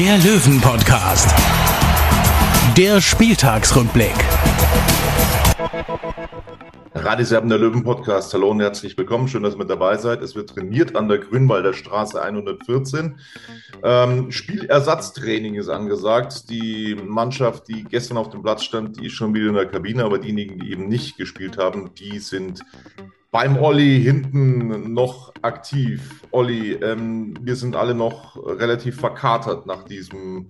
der Löwen-Podcast. Der Spieltagsrückblick. Radiserben der Löwen Podcast. Hallo und herzlich willkommen. Schön, dass ihr mit dabei seid. Es wird trainiert an der Grünwalder Straße 114. Ähm, Spielersatztraining ist angesagt. Die Mannschaft, die gestern auf dem Platz stand, die ist schon wieder in der Kabine, aber diejenigen, die eben nicht gespielt haben, die sind beim Olli hinten noch aktiv. Olli, ähm, wir sind alle noch relativ verkatert nach diesem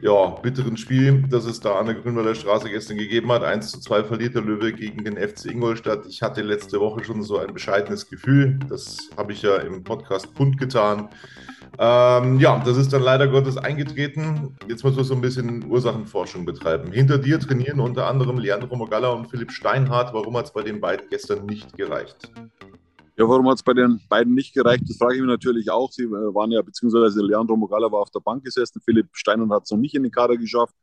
ja, bitteren Spiel, das es da an der Grünwalder Straße gestern gegeben hat. 1 zu 2 verliert der Löwe gegen den FC Ingolstadt. Ich hatte letzte Woche schon so ein bescheidenes Gefühl. Das habe ich ja im Podcast kundgetan. Ähm, ja, das ist dann leider Gottes eingetreten. Jetzt muss man so ein bisschen Ursachenforschung betreiben. Hinter dir trainieren unter anderem Leandro Mogalla und Philipp Steinhardt. Warum hat es bei den beiden gestern nicht gereicht? Ja, warum hat es bei den beiden nicht gereicht? Das frage ich mich natürlich auch. Sie äh, waren ja, beziehungsweise Leandro Mogalla war auf der Bank gesessen, Philipp Steinhardt hat es noch nicht in den Kader geschafft.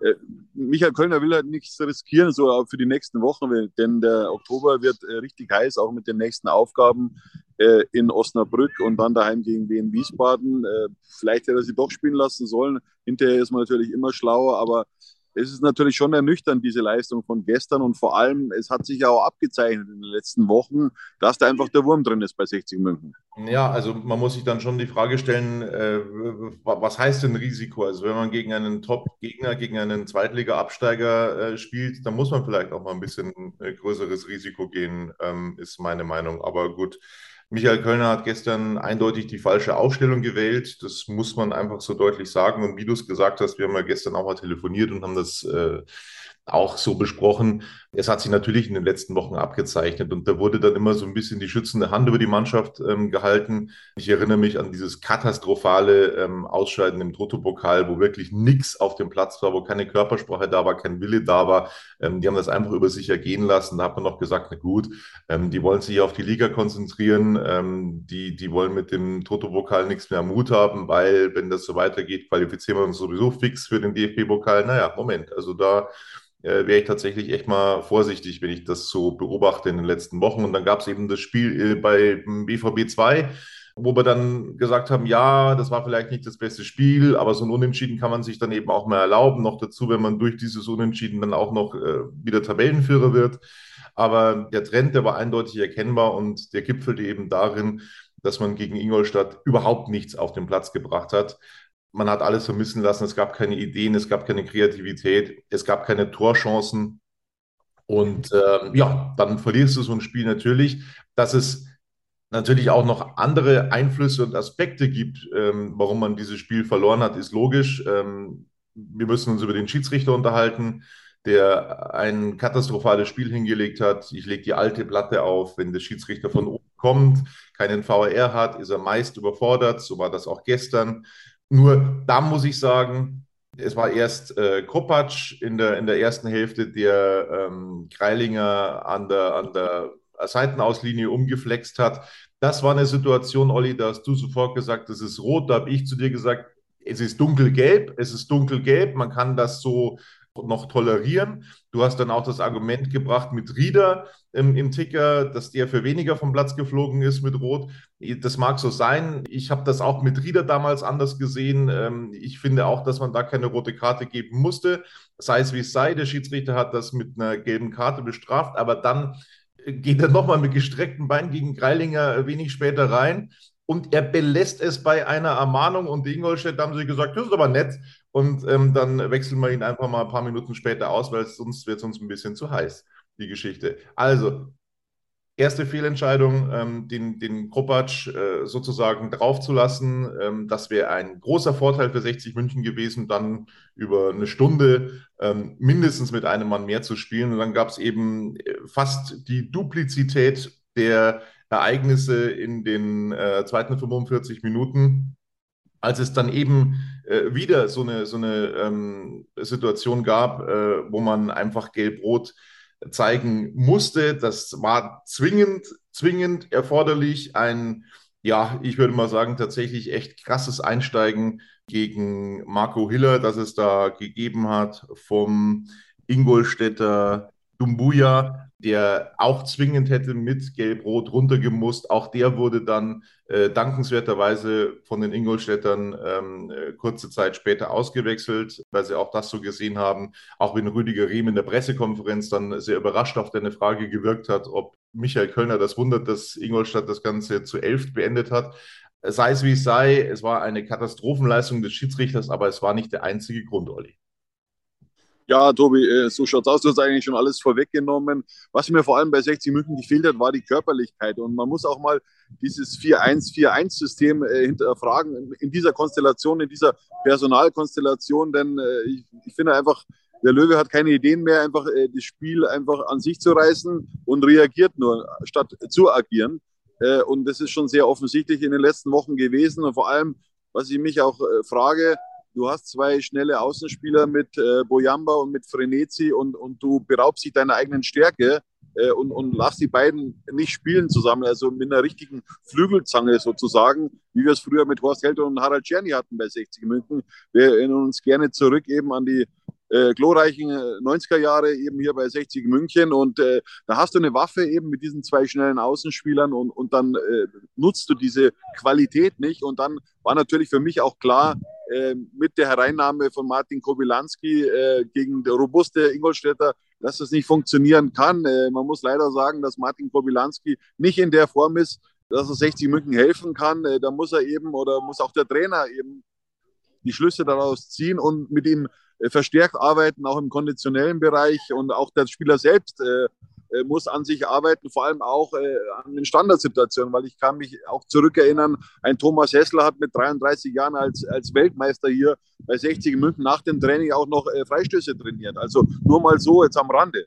Äh, Michael Kölner will halt nichts riskieren, so für die nächsten Wochen, denn der Oktober wird äh, richtig heiß, auch mit den nächsten Aufgaben äh, in Osnabrück und dann daheim gegen Wien Wiesbaden. Vielleicht hätte er sie doch spielen lassen sollen. Hinterher ist man natürlich immer schlauer, aber es ist natürlich schon ernüchternd, diese Leistung von gestern und vor allem, es hat sich ja auch abgezeichnet in den letzten Wochen, dass da einfach der Wurm drin ist bei 60 München. Ja, also man muss sich dann schon die Frage stellen, äh, was heißt denn Risiko? Also wenn man gegen einen Top-Gegner, gegen einen Zweitliga-Absteiger äh, spielt, dann muss man vielleicht auch mal ein bisschen äh, größeres Risiko gehen, ähm, ist meine Meinung. Aber gut, Michael Kölner hat gestern eindeutig die falsche Aufstellung gewählt. Das muss man einfach so deutlich sagen. Und wie du es gesagt hast, wir haben ja gestern auch mal telefoniert und haben das äh, auch so besprochen. Es hat sich natürlich in den letzten Wochen abgezeichnet und da wurde dann immer so ein bisschen die schützende Hand über die Mannschaft ähm, gehalten. Ich erinnere mich an dieses katastrophale ähm, Ausscheiden im Toto-Pokal, wo wirklich nichts auf dem Platz war, wo keine Körpersprache da war, kein Wille da war. Ähm, die haben das einfach über sich ergehen lassen. Da hat man noch gesagt, na gut, ähm, die wollen sich auf die Liga konzentrieren, ähm, die, die wollen mit dem Toto-Pokal nichts mehr Mut haben, weil wenn das so weitergeht, qualifizieren wir uns sowieso fix für den DFB-Pokal. Naja, Moment, also da äh, wäre ich tatsächlich echt mal vorsichtig, wenn ich das so beobachte in den letzten Wochen. Und dann gab es eben das Spiel äh, bei BVB 2, wo wir dann gesagt haben, ja, das war vielleicht nicht das beste Spiel, aber so ein Unentschieden kann man sich dann eben auch mal erlauben. Noch dazu, wenn man durch dieses Unentschieden dann auch noch äh, wieder Tabellenführer wird. Aber der Trend, der war eindeutig erkennbar und der gipfelte eben darin, dass man gegen Ingolstadt überhaupt nichts auf den Platz gebracht hat man hat alles vermissen lassen. Es gab keine Ideen, es gab keine Kreativität, es gab keine Torchancen. Und äh, ja, dann verlierst du so ein Spiel natürlich, dass es natürlich auch noch andere Einflüsse und Aspekte gibt, ähm, warum man dieses Spiel verloren hat, ist logisch. Ähm, wir müssen uns über den Schiedsrichter unterhalten, der ein katastrophales Spiel hingelegt hat. Ich lege die alte Platte auf, wenn der Schiedsrichter von oben kommt, keinen VR hat, ist er meist überfordert. So war das auch gestern. Nur da muss ich sagen, es war erst äh, Kopacz in der, in der ersten Hälfte, der ähm, Kreilinger an der, an der Seitenauslinie umgeflext hat. Das war eine Situation, Olli, da hast du sofort gesagt, das ist rot. Da habe ich zu dir gesagt, es ist dunkelgelb, es ist dunkelgelb, man kann das so noch tolerieren. Du hast dann auch das Argument gebracht mit Rieder im, im, Ticker, dass der für weniger vom Platz geflogen ist mit Rot. Das mag so sein. Ich habe das auch mit Rieder damals anders gesehen. Ähm, ich finde auch, dass man da keine rote Karte geben musste. Sei es wie es sei, der Schiedsrichter hat das mit einer gelben Karte bestraft, aber dann geht er nochmal mit gestrecktem Bein gegen Greilinger wenig später rein und er belässt es bei einer Ermahnung und die Ingolstadt haben sie gesagt, das ist aber nett und ähm, dann wechseln wir ihn einfach mal ein paar Minuten später aus, weil sonst wird es uns ein bisschen zu heiß, die Geschichte. Also, erste Fehlentscheidung, ähm, den, den Kropatsch äh, sozusagen draufzulassen, ähm, das wäre ein großer Vorteil für 60 München gewesen, dann über eine Stunde ähm, mindestens mit einem Mann mehr zu spielen. Und dann gab es eben äh, fast die Duplizität der Ereignisse in den äh, zweiten 45 Minuten, als es dann eben äh, wieder so eine, so eine ähm, Situation gab, äh, wo man einfach gelb-rot zeigen musste. Das war zwingend, zwingend erforderlich. Ein, ja, ich würde mal sagen, tatsächlich echt krasses Einsteigen gegen Marco Hiller, das es da gegeben hat vom Ingolstädter Dumbuya, der auch zwingend hätte mit Gelb-Rot runtergemusst. Auch der wurde dann äh, dankenswerterweise von den Ingolstädtern ähm, äh, kurze Zeit später ausgewechselt, weil sie auch das so gesehen haben. Auch wenn Rüdiger Riehm in der Pressekonferenz dann sehr überrascht auf deine Frage gewirkt hat, ob Michael Kölner das wundert, dass Ingolstadt das Ganze zu elf beendet hat. Sei es wie es sei, es war eine Katastrophenleistung des Schiedsrichters, aber es war nicht der einzige Grund, Olli. Ja, Tobi, äh, so schaut's aus. Du hast eigentlich schon alles vorweggenommen. Was mir vor allem bei 60 München gefehlt hat, war die Körperlichkeit. Und man muss auch mal dieses 4-1-4-1-System äh, hinterfragen in dieser Konstellation, in dieser Personalkonstellation. Denn äh, ich, ich finde einfach, der Löwe hat keine Ideen mehr, einfach das Spiel einfach an sich zu reißen und reagiert nur, statt zu agieren. Und das ist schon sehr offensichtlich in den letzten Wochen gewesen. Und vor allem, was ich mich auch frage, du hast zwei schnelle Außenspieler mit äh, Boyamba und mit Frenetzi und, und du beraubst dich deiner eigenen Stärke äh, und, und lass die beiden nicht spielen zusammen, also mit einer richtigen Flügelzange sozusagen, wie wir es früher mit Horst Held und Harald Czerny hatten bei 60 München. Wir erinnern uns gerne zurück eben an die äh, glorreichen 90er äh, Jahre eben hier bei 60 München und äh, da hast du eine Waffe eben mit diesen zwei schnellen Außenspielern und, und dann äh, nutzt du diese Qualität nicht und dann war natürlich für mich auch klar, mit der Hereinnahme von Martin Kobilanski äh, gegen der robuste Ingolstädter, dass das nicht funktionieren kann. man muss leider sagen, dass Martin Kobilanski nicht in der Form ist, dass er 60 München helfen kann. da muss er eben oder muss auch der Trainer eben die Schlüsse daraus ziehen und mit ihm äh, verstärkt arbeiten, auch im konditionellen Bereich und auch der Spieler selbst äh, muss an sich arbeiten, vor allem auch äh, an den Standardsituationen, weil ich kann mich auch zurückerinnern, ein Thomas Hessler hat mit 33 Jahren als, als Weltmeister hier bei 60 München nach dem Training auch noch äh, Freistöße trainiert. Also nur mal so jetzt am Rande.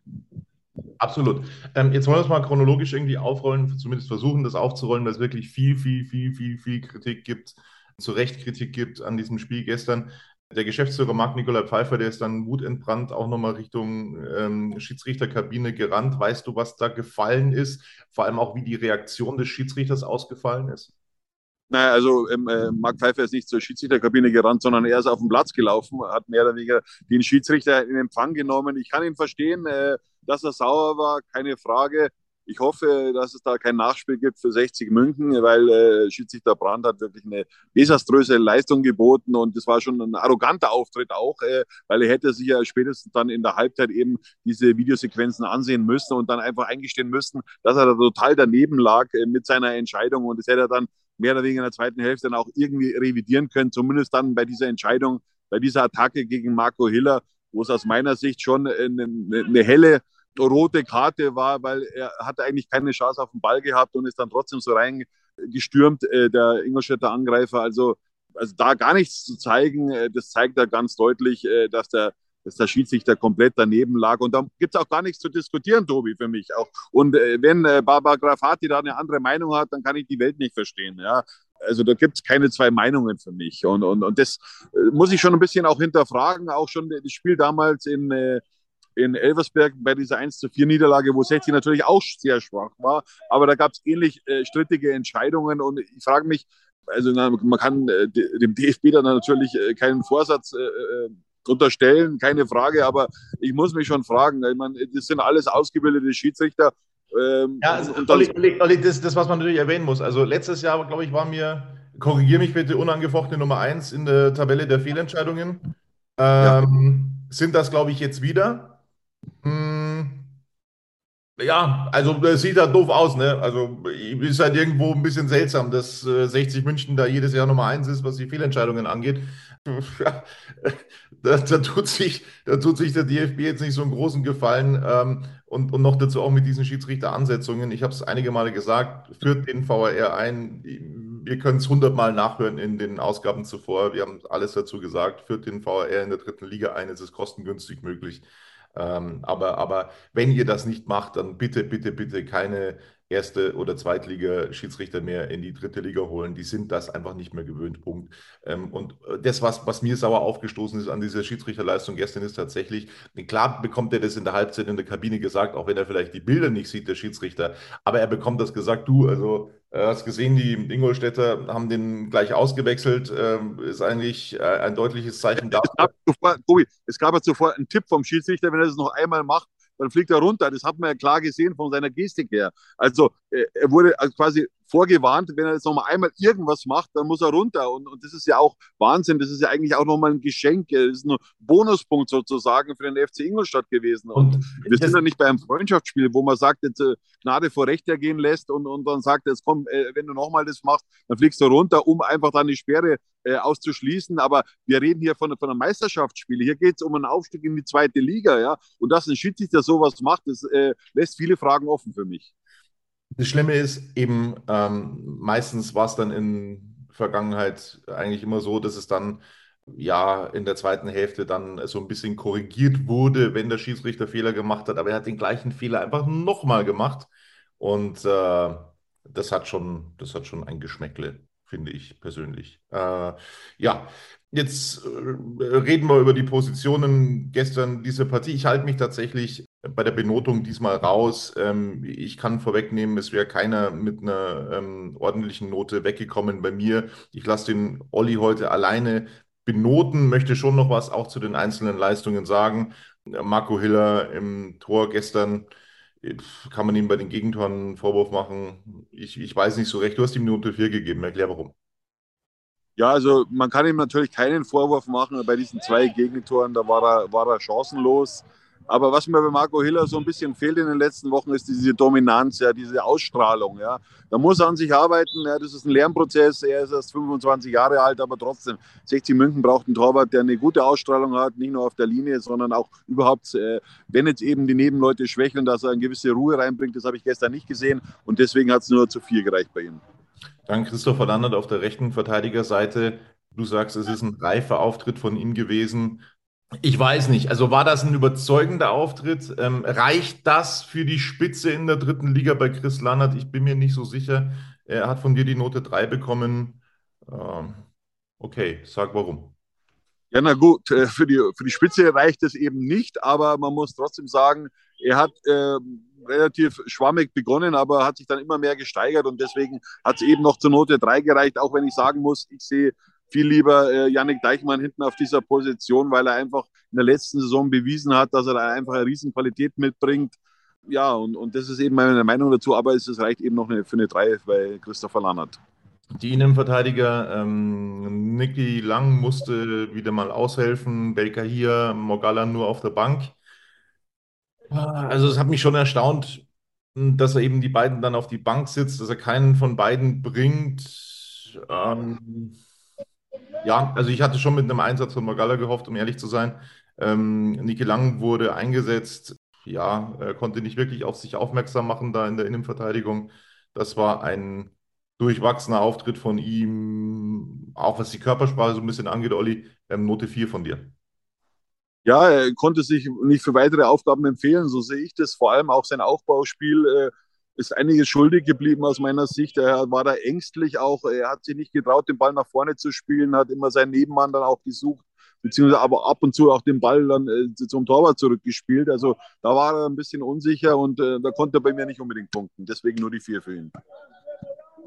Absolut. Ähm, jetzt wollen wir es mal chronologisch irgendwie aufrollen, zumindest versuchen, das aufzurollen, weil es wirklich viel, viel, viel, viel, viel Kritik gibt, zu Recht Kritik gibt an diesem Spiel gestern. Der Geschäftsführer Marc-Nikolai Pfeiffer, der ist dann wutentbrannt auch nochmal Richtung ähm, Schiedsrichterkabine gerannt. Weißt du, was da gefallen ist? Vor allem auch, wie die Reaktion des Schiedsrichters ausgefallen ist? Naja, also ähm, äh, Marc Pfeiffer ist nicht zur Schiedsrichterkabine gerannt, sondern er ist auf den Platz gelaufen, hat mehr oder weniger den Schiedsrichter in Empfang genommen. Ich kann ihn verstehen, äh, dass er sauer war, keine Frage. Ich hoffe, dass es da kein Nachspiel gibt für 60 München, weil äh, Schiedsrichter Brandt hat wirklich eine desaströse Leistung geboten und das war schon ein arroganter Auftritt auch, äh, weil er hätte sich ja spätestens dann in der Halbzeit eben diese Videosequenzen ansehen müssen und dann einfach eingestehen müssen, dass er da total daneben lag äh, mit seiner Entscheidung und das hätte er dann mehr oder weniger in der zweiten Hälfte dann auch irgendwie revidieren können, zumindest dann bei dieser Entscheidung, bei dieser Attacke gegen Marco Hiller, wo es aus meiner Sicht schon eine, eine helle rote Karte war, weil er hatte eigentlich keine Chance auf den Ball gehabt und ist dann trotzdem so reingestürmt, äh, der Ingolstädter Angreifer. Also, also da gar nichts zu zeigen, äh, das zeigt ja ganz deutlich, äh, dass der dass der Schiedsrichter komplett daneben lag. Und da gibt es auch gar nichts zu diskutieren, Tobi, für mich auch. Und äh, wenn äh, Barbara Grafati da eine andere Meinung hat, dann kann ich die Welt nicht verstehen. Ja? Also da gibt es keine zwei Meinungen für mich. Und, und, und das äh, muss ich schon ein bisschen auch hinterfragen. Auch schon das Spiel damals in, äh, in Elversberg bei dieser 1 zu 4 Niederlage, wo 60 natürlich auch sehr schwach war. Aber da gab es ähnlich äh, strittige Entscheidungen und ich frage mich, also na, man kann äh, dem DFB dann natürlich äh, keinen Vorsatz äh, äh, unterstellen, keine Frage, aber ich muss mich schon fragen, ich meine, das sind alles ausgebildete Schiedsrichter. Ähm, ja, also, Olli, Olli, Olli, das, das, was man natürlich erwähnen muss. Also letztes Jahr, glaube ich, war mir, korrigiere mich bitte, unangefochtene Nummer 1 in der Tabelle der Fehlentscheidungen. Ähm, ja. Sind das, glaube ich, jetzt wieder? Hm, ja, also das sieht halt doof aus, ne? Also ist halt irgendwo ein bisschen seltsam, dass äh, 60 München da jedes Jahr Nummer eins ist, was die Fehlentscheidungen angeht. Da, da, tut sich, da tut sich der DFB jetzt nicht so einen großen Gefallen. Ähm, und, und noch dazu auch mit diesen Schiedsrichteransetzungen. Ich habe es einige Male gesagt, führt den VAR ein. Wir können es hundertmal nachhören in den Ausgaben zuvor. Wir haben alles dazu gesagt. Führt den VAR in der dritten Liga ein. Es ist kostengünstig möglich. Ähm, aber, aber wenn ihr das nicht macht, dann bitte, bitte, bitte keine Erste- oder Zweitliga-Schiedsrichter mehr in die dritte Liga holen. Die sind das einfach nicht mehr gewöhnt, Punkt. Ähm, und das, was, was mir sauer aufgestoßen ist an dieser Schiedsrichterleistung gestern, ist tatsächlich, klar bekommt er das in der Halbzeit in der Kabine gesagt, auch wenn er vielleicht die Bilder nicht sieht, der Schiedsrichter, aber er bekommt das gesagt, du, also äh, hast gesehen, die Ingolstädter haben den gleich ausgewechselt. Ähm, ist eigentlich äh, ein deutliches Zeichen dafür. Es gab, zuvor, Tobi, es gab ja zuvor einen Tipp vom Schiedsrichter, wenn er das noch einmal macht, dann fliegt er runter. Das hat man ja klar gesehen von seiner Gestik her. Also äh, er wurde quasi vorgewarnt, wenn er jetzt noch mal einmal irgendwas macht, dann muss er runter. Und, und das ist ja auch Wahnsinn. Das ist ja eigentlich auch noch mal ein Geschenk. Das ist ein Bonuspunkt sozusagen für den FC Ingolstadt gewesen. Und, und wir sind ja nicht bei einem Freundschaftsspiel, wo man sagt, jetzt äh, Gnade vor Recht ergehen lässt und, und dann sagt, jetzt komm, äh, wenn du noch mal das machst, dann fliegst du runter, um einfach dann die Sperre äh, auszuschließen. Aber wir reden hier von, von einem Meisterschaftsspiel. Hier geht es um einen Aufstieg in die zweite Liga. Ja? Und dass ein Schiedsrichter sowas macht, das äh, lässt viele Fragen offen für mich. Das Schlimme ist eben, ähm, meistens war es dann in Vergangenheit eigentlich immer so, dass es dann ja in der zweiten Hälfte dann so ein bisschen korrigiert wurde, wenn der Schiedsrichter Fehler gemacht hat, aber er hat den gleichen Fehler einfach nochmal gemacht. Und äh, das hat schon, das hat schon ein Geschmäckle, finde ich persönlich. Äh, ja, jetzt äh, reden wir über die Positionen gestern dieser Partie. Ich halte mich tatsächlich bei der Benotung diesmal raus. Ähm, ich kann vorwegnehmen, es wäre keiner mit einer ähm, ordentlichen Note weggekommen bei mir. Ich lasse den Olli heute alleine benoten, möchte schon noch was auch zu den einzelnen Leistungen sagen. Marco Hiller im Tor gestern, kann man ihm bei den Gegentoren einen Vorwurf machen? Ich, ich weiß nicht so recht. Du hast ihm eine Note 4 gegeben. Erklär warum. Ja, also man kann ihm natürlich keinen Vorwurf machen. Bei diesen zwei Gegentoren, da war er, war er chancenlos. Aber was mir bei Marco Hiller so ein bisschen fehlt in den letzten Wochen, ist diese Dominanz, ja, diese Ausstrahlung. Ja. Da muss er an sich arbeiten. Ja, das ist ein Lernprozess. Er ist erst 25 Jahre alt, aber trotzdem. 60 München braucht einen Torwart, der eine gute Ausstrahlung hat, nicht nur auf der Linie, sondern auch überhaupt, äh, wenn jetzt eben die Nebenleute schwächeln, dass er eine gewisse Ruhe reinbringt. Das habe ich gestern nicht gesehen und deswegen hat es nur zu viel gereicht bei ihm. Dann Christopher Landert auf der rechten Verteidigerseite. Du sagst, es ist ein reifer Auftritt von ihm gewesen. Ich weiß nicht. Also war das ein überzeugender Auftritt? Ähm, reicht das für die Spitze in der dritten Liga bei Chris Lannert? Ich bin mir nicht so sicher. Er hat von dir die Note 3 bekommen. Ähm, okay, sag warum. Ja, na gut, äh, für die, für die Spitze reicht es eben nicht, aber man muss trotzdem sagen, er hat äh, relativ schwammig begonnen, aber hat sich dann immer mehr gesteigert und deswegen hat es eben noch zur Note 3 gereicht, auch wenn ich sagen muss, ich sehe viel lieber äh, Yannick Deichmann hinten auf dieser Position, weil er einfach in der letzten Saison bewiesen hat, dass er da einfach eine Riesenqualität mitbringt. Ja, und, und das ist eben meine Meinung dazu, aber es reicht eben noch eine, für eine 3 bei Christopher Lannert. Die Innenverteidiger, ähm, Niki Lang musste wieder mal aushelfen, Belka hier, Mogala nur auf der Bank. Also es hat mich schon erstaunt, dass er eben die beiden dann auf die Bank sitzt, dass er keinen von beiden bringt. Ähm, ja, also ich hatte schon mit einem Einsatz von Magala gehofft, um ehrlich zu sein. Ähm, Niki Lang wurde eingesetzt, ja, er konnte nicht wirklich auf sich aufmerksam machen da in der Innenverteidigung. Das war ein durchwachsener Auftritt von ihm, auch was die Körpersprache so ein bisschen angeht, Olli, ähm, Note 4 von dir. Ja, er konnte sich nicht für weitere Aufgaben empfehlen, so sehe ich das. Vor allem auch sein Aufbauspiel äh, ist einiges schuldig geblieben aus meiner Sicht. Er war da ängstlich auch. Er hat sich nicht getraut, den Ball nach vorne zu spielen, hat immer seinen Nebenmann dann auch gesucht, beziehungsweise aber ab und zu auch den Ball dann äh, zum Torwart zurückgespielt. Also da war er ein bisschen unsicher und äh, da konnte er bei mir nicht unbedingt punkten. Deswegen nur die vier für ihn.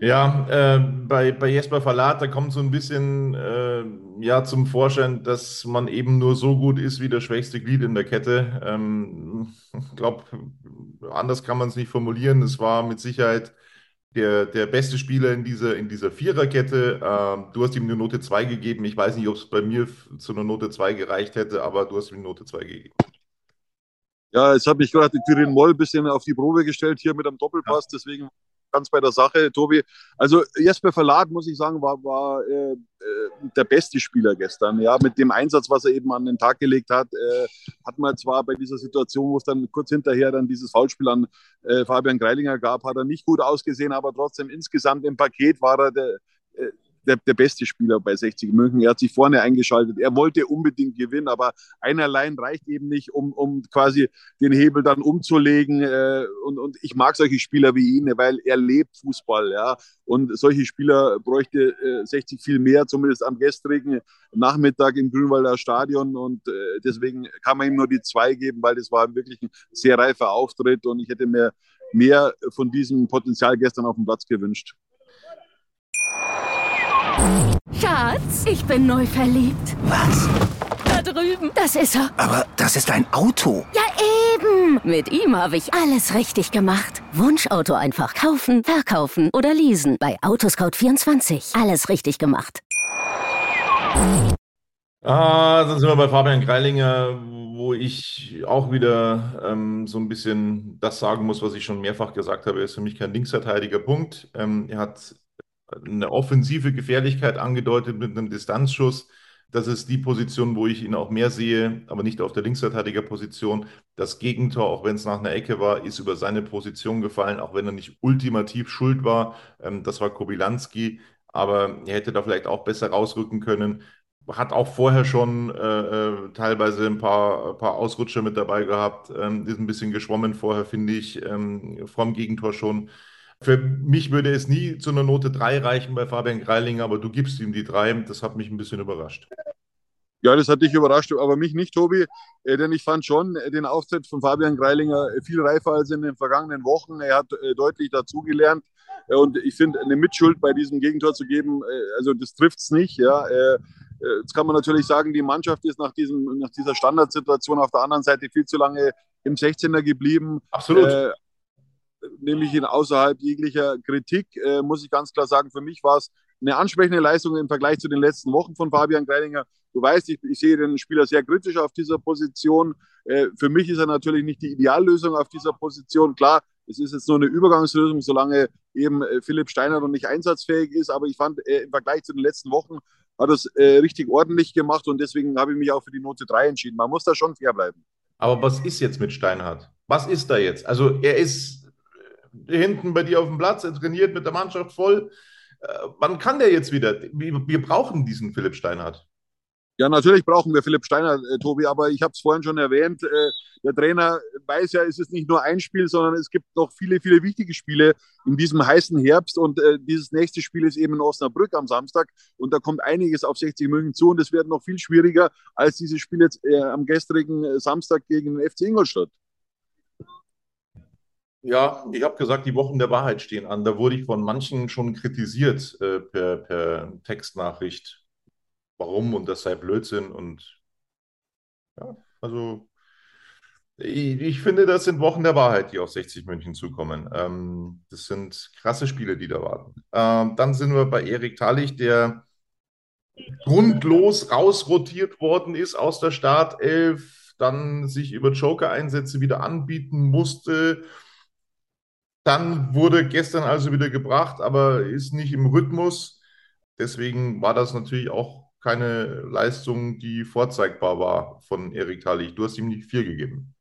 Ja, äh, bei, bei Jesper Verlat, da kommt so ein bisschen äh, ja, zum Vorschein, dass man eben nur so gut ist wie das schwächste Glied in der Kette. Ähm, ich glaube, anders kann man es nicht formulieren. Es war mit Sicherheit der, der beste Spieler in dieser, in dieser Viererkette. Ähm, du hast ihm eine Note 2 gegeben. Ich weiß nicht, ob es bei mir zu einer Note 2 gereicht hätte, aber du hast ihm eine Note 2 gegeben. Ja, jetzt habe ich gerade Tyrion Moll ein bisschen auf die Probe gestellt hier mit einem Doppelpass, ja. deswegen ganz bei der Sache, Tobi. Also Jesper Verlat, muss ich sagen, war, war äh, äh, der beste Spieler gestern. Ja, mit dem Einsatz, was er eben an den Tag gelegt hat, äh, hat man zwar bei dieser Situation, wo es dann kurz hinterher dann dieses Foulspiel an äh, Fabian Greilinger gab, hat er nicht gut ausgesehen, aber trotzdem insgesamt im Paket war er der, äh, der, der beste Spieler bei 60 München. Er hat sich vorne eingeschaltet. Er wollte unbedingt gewinnen, aber ein allein reicht eben nicht, um, um quasi den Hebel dann umzulegen. Äh, und, und ich mag solche Spieler wie ihn, weil er lebt Fußball. Ja? Und solche Spieler bräuchte äh, 60 viel mehr, zumindest am gestrigen Nachmittag im Grünwalder Stadion. Und äh, deswegen kann man ihm nur die zwei geben, weil das war wirklich ein sehr reifer Auftritt und ich hätte mir mehr von diesem Potenzial gestern auf dem Platz gewünscht. Schatz, ich bin neu verliebt. Was? Da drüben. Das ist er. Aber das ist ein Auto. Ja, eben. Mit ihm habe ich alles richtig gemacht. Wunschauto einfach kaufen, verkaufen oder leasen. Bei Autoscout24. Alles richtig gemacht. Ah, dann sind wir bei Fabian Greilinger, wo ich auch wieder ähm, so ein bisschen das sagen muss, was ich schon mehrfach gesagt habe. Er ist für mich kein Linksverteidiger. Punkt. Ähm, er hat eine offensive Gefährlichkeit angedeutet mit einem Distanzschuss. Das ist die Position, wo ich ihn auch mehr sehe, aber nicht auf der Linksverteidigerposition. Das Gegentor, auch wenn es nach einer Ecke war, ist über seine Position gefallen, auch wenn er nicht ultimativ schuld war. Ähm, das war Kobilanski, aber er hätte da vielleicht auch besser rausrücken können. Hat auch vorher schon äh, äh teilweise ein paar, ein paar Ausrutscher mit dabei gehabt. Ähm, ist ein bisschen geschwommen vorher, finde ich, ähm, vom Gegentor schon. Für mich würde es nie zu einer Note 3 reichen bei Fabian Greilinger, aber du gibst ihm die 3. Das hat mich ein bisschen überrascht. Ja, das hat dich überrascht, aber mich nicht, Tobi, äh, denn ich fand schon äh, den Auftritt von Fabian Greilinger äh, viel reifer als in den vergangenen Wochen. Er hat deutlich dazugelernt und ich finde, eine Mitschuld bei diesem Gegentor zu geben, also das trifft es nicht. Ja. Jetzt kann man natürlich sagen, die Mannschaft ist nach, diesem, nach dieser Standardsituation auf der anderen Seite viel zu lange im 16er geblieben. Absolut. Äh, nehme ich ihn außerhalb jeglicher Kritik, äh, muss ich ganz klar sagen. Für mich war es eine ansprechende Leistung im Vergleich zu den letzten Wochen von Fabian Greininger. Du weißt, ich, ich sehe den Spieler sehr kritisch auf dieser Position. Äh, für mich ist er natürlich nicht die Ideallösung auf dieser Position. Klar, es ist jetzt nur eine Übergangslösung, solange eben äh, Philipp Steiner noch nicht einsatzfähig ist. Aber ich fand, äh, im Vergleich zu den letzten Wochen hat er es äh, richtig ordentlich gemacht und deswegen habe ich mich auch für die Note 3 entschieden. Man muss da schon fair bleiben. Aber was ist jetzt mit Steinhardt? Was ist da jetzt? Also er ist hinten bei dir auf dem Platz, er trainiert mit der Mannschaft voll. Äh, wann kann der jetzt wieder? Wir brauchen diesen Philipp Steinhardt. Ja, natürlich brauchen wir Philipp Steiner, äh, Tobi, aber ich habe es vorhin schon erwähnt, äh, der Trainer weiß ja, es ist nicht nur ein Spiel, sondern es gibt noch viele, viele wichtige Spiele in diesem heißen Herbst und äh, dieses nächste Spiel ist eben in Osnabrück am Samstag und da kommt einiges auf 60 München zu und es wird noch viel schwieriger als dieses Spiel jetzt äh, am gestrigen Samstag gegen den FC Ingolstadt. Ja, ich habe gesagt, die Wochen der Wahrheit stehen an. Da wurde ich von manchen schon kritisiert äh, per, per Textnachricht. Warum und das sei Blödsinn und ja, also ich, ich, finde, das sind Wochen der Wahrheit, die auf 60 München zukommen. Ähm, das sind krasse Spiele, die da warten. Ähm, dann sind wir bei Erik Tallich, der grundlos rausrotiert worden ist aus der Startelf, dann sich über Joker-Einsätze wieder anbieten musste dann wurde gestern also wieder gebracht, aber ist nicht im Rhythmus. Deswegen war das natürlich auch keine Leistung, die vorzeigbar war von Erik Tallich. Du hast ihm nicht viel gegeben.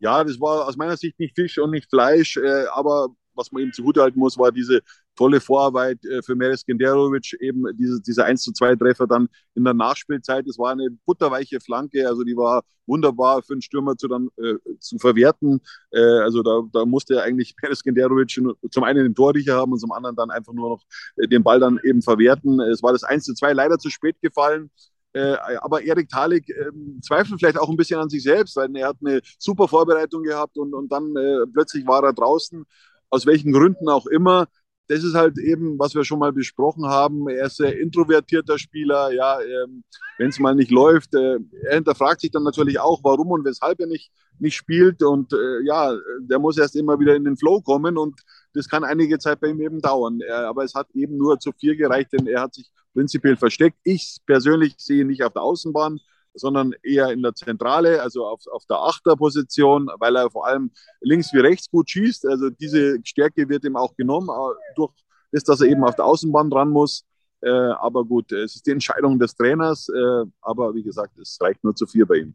Ja, das war aus meiner Sicht nicht Fisch und nicht Fleisch, äh, aber was man ihm zugutehalten muss, war diese tolle Vorarbeit äh, für Meres Genderovic, eben diese, dieser 1 zu 2 Treffer dann in der Nachspielzeit. Es war eine butterweiche Flanke, also die war wunderbar für einen Stürmer zu, dann, äh, zu verwerten. Äh, also da, da musste eigentlich Meres Genderovic zum einen den Torriecher haben und zum anderen dann einfach nur noch äh, den Ball dann eben verwerten. Es war das 1 zu 2 leider zu spät gefallen. Äh, aber Erik Thalik äh, zweifelt vielleicht auch ein bisschen an sich selbst, weil er hat eine super Vorbereitung gehabt und, und dann äh, plötzlich war er draußen aus welchen Gründen auch immer. Das ist halt eben, was wir schon mal besprochen haben. Er ist ein introvertierter Spieler. Ja, ähm, wenn es mal nicht läuft, äh, er hinterfragt sich dann natürlich auch, warum und weshalb er nicht, nicht spielt. Und äh, ja, der muss erst immer wieder in den Flow kommen und das kann einige Zeit bei ihm eben dauern. Er, aber es hat eben nur zu vier gereicht, denn er hat sich prinzipiell versteckt. Ich persönlich sehe ihn nicht auf der Außenbahn sondern eher in der Zentrale, also auf, auf der Achterposition, weil er vor allem links wie rechts gut schießt. Also diese Stärke wird ihm auch genommen, äh, durch das, dass er eben auf der Außenbahn dran muss. Äh, aber gut, es ist die Entscheidung des Trainers. Äh, aber wie gesagt, es reicht nur zu vier bei ihm.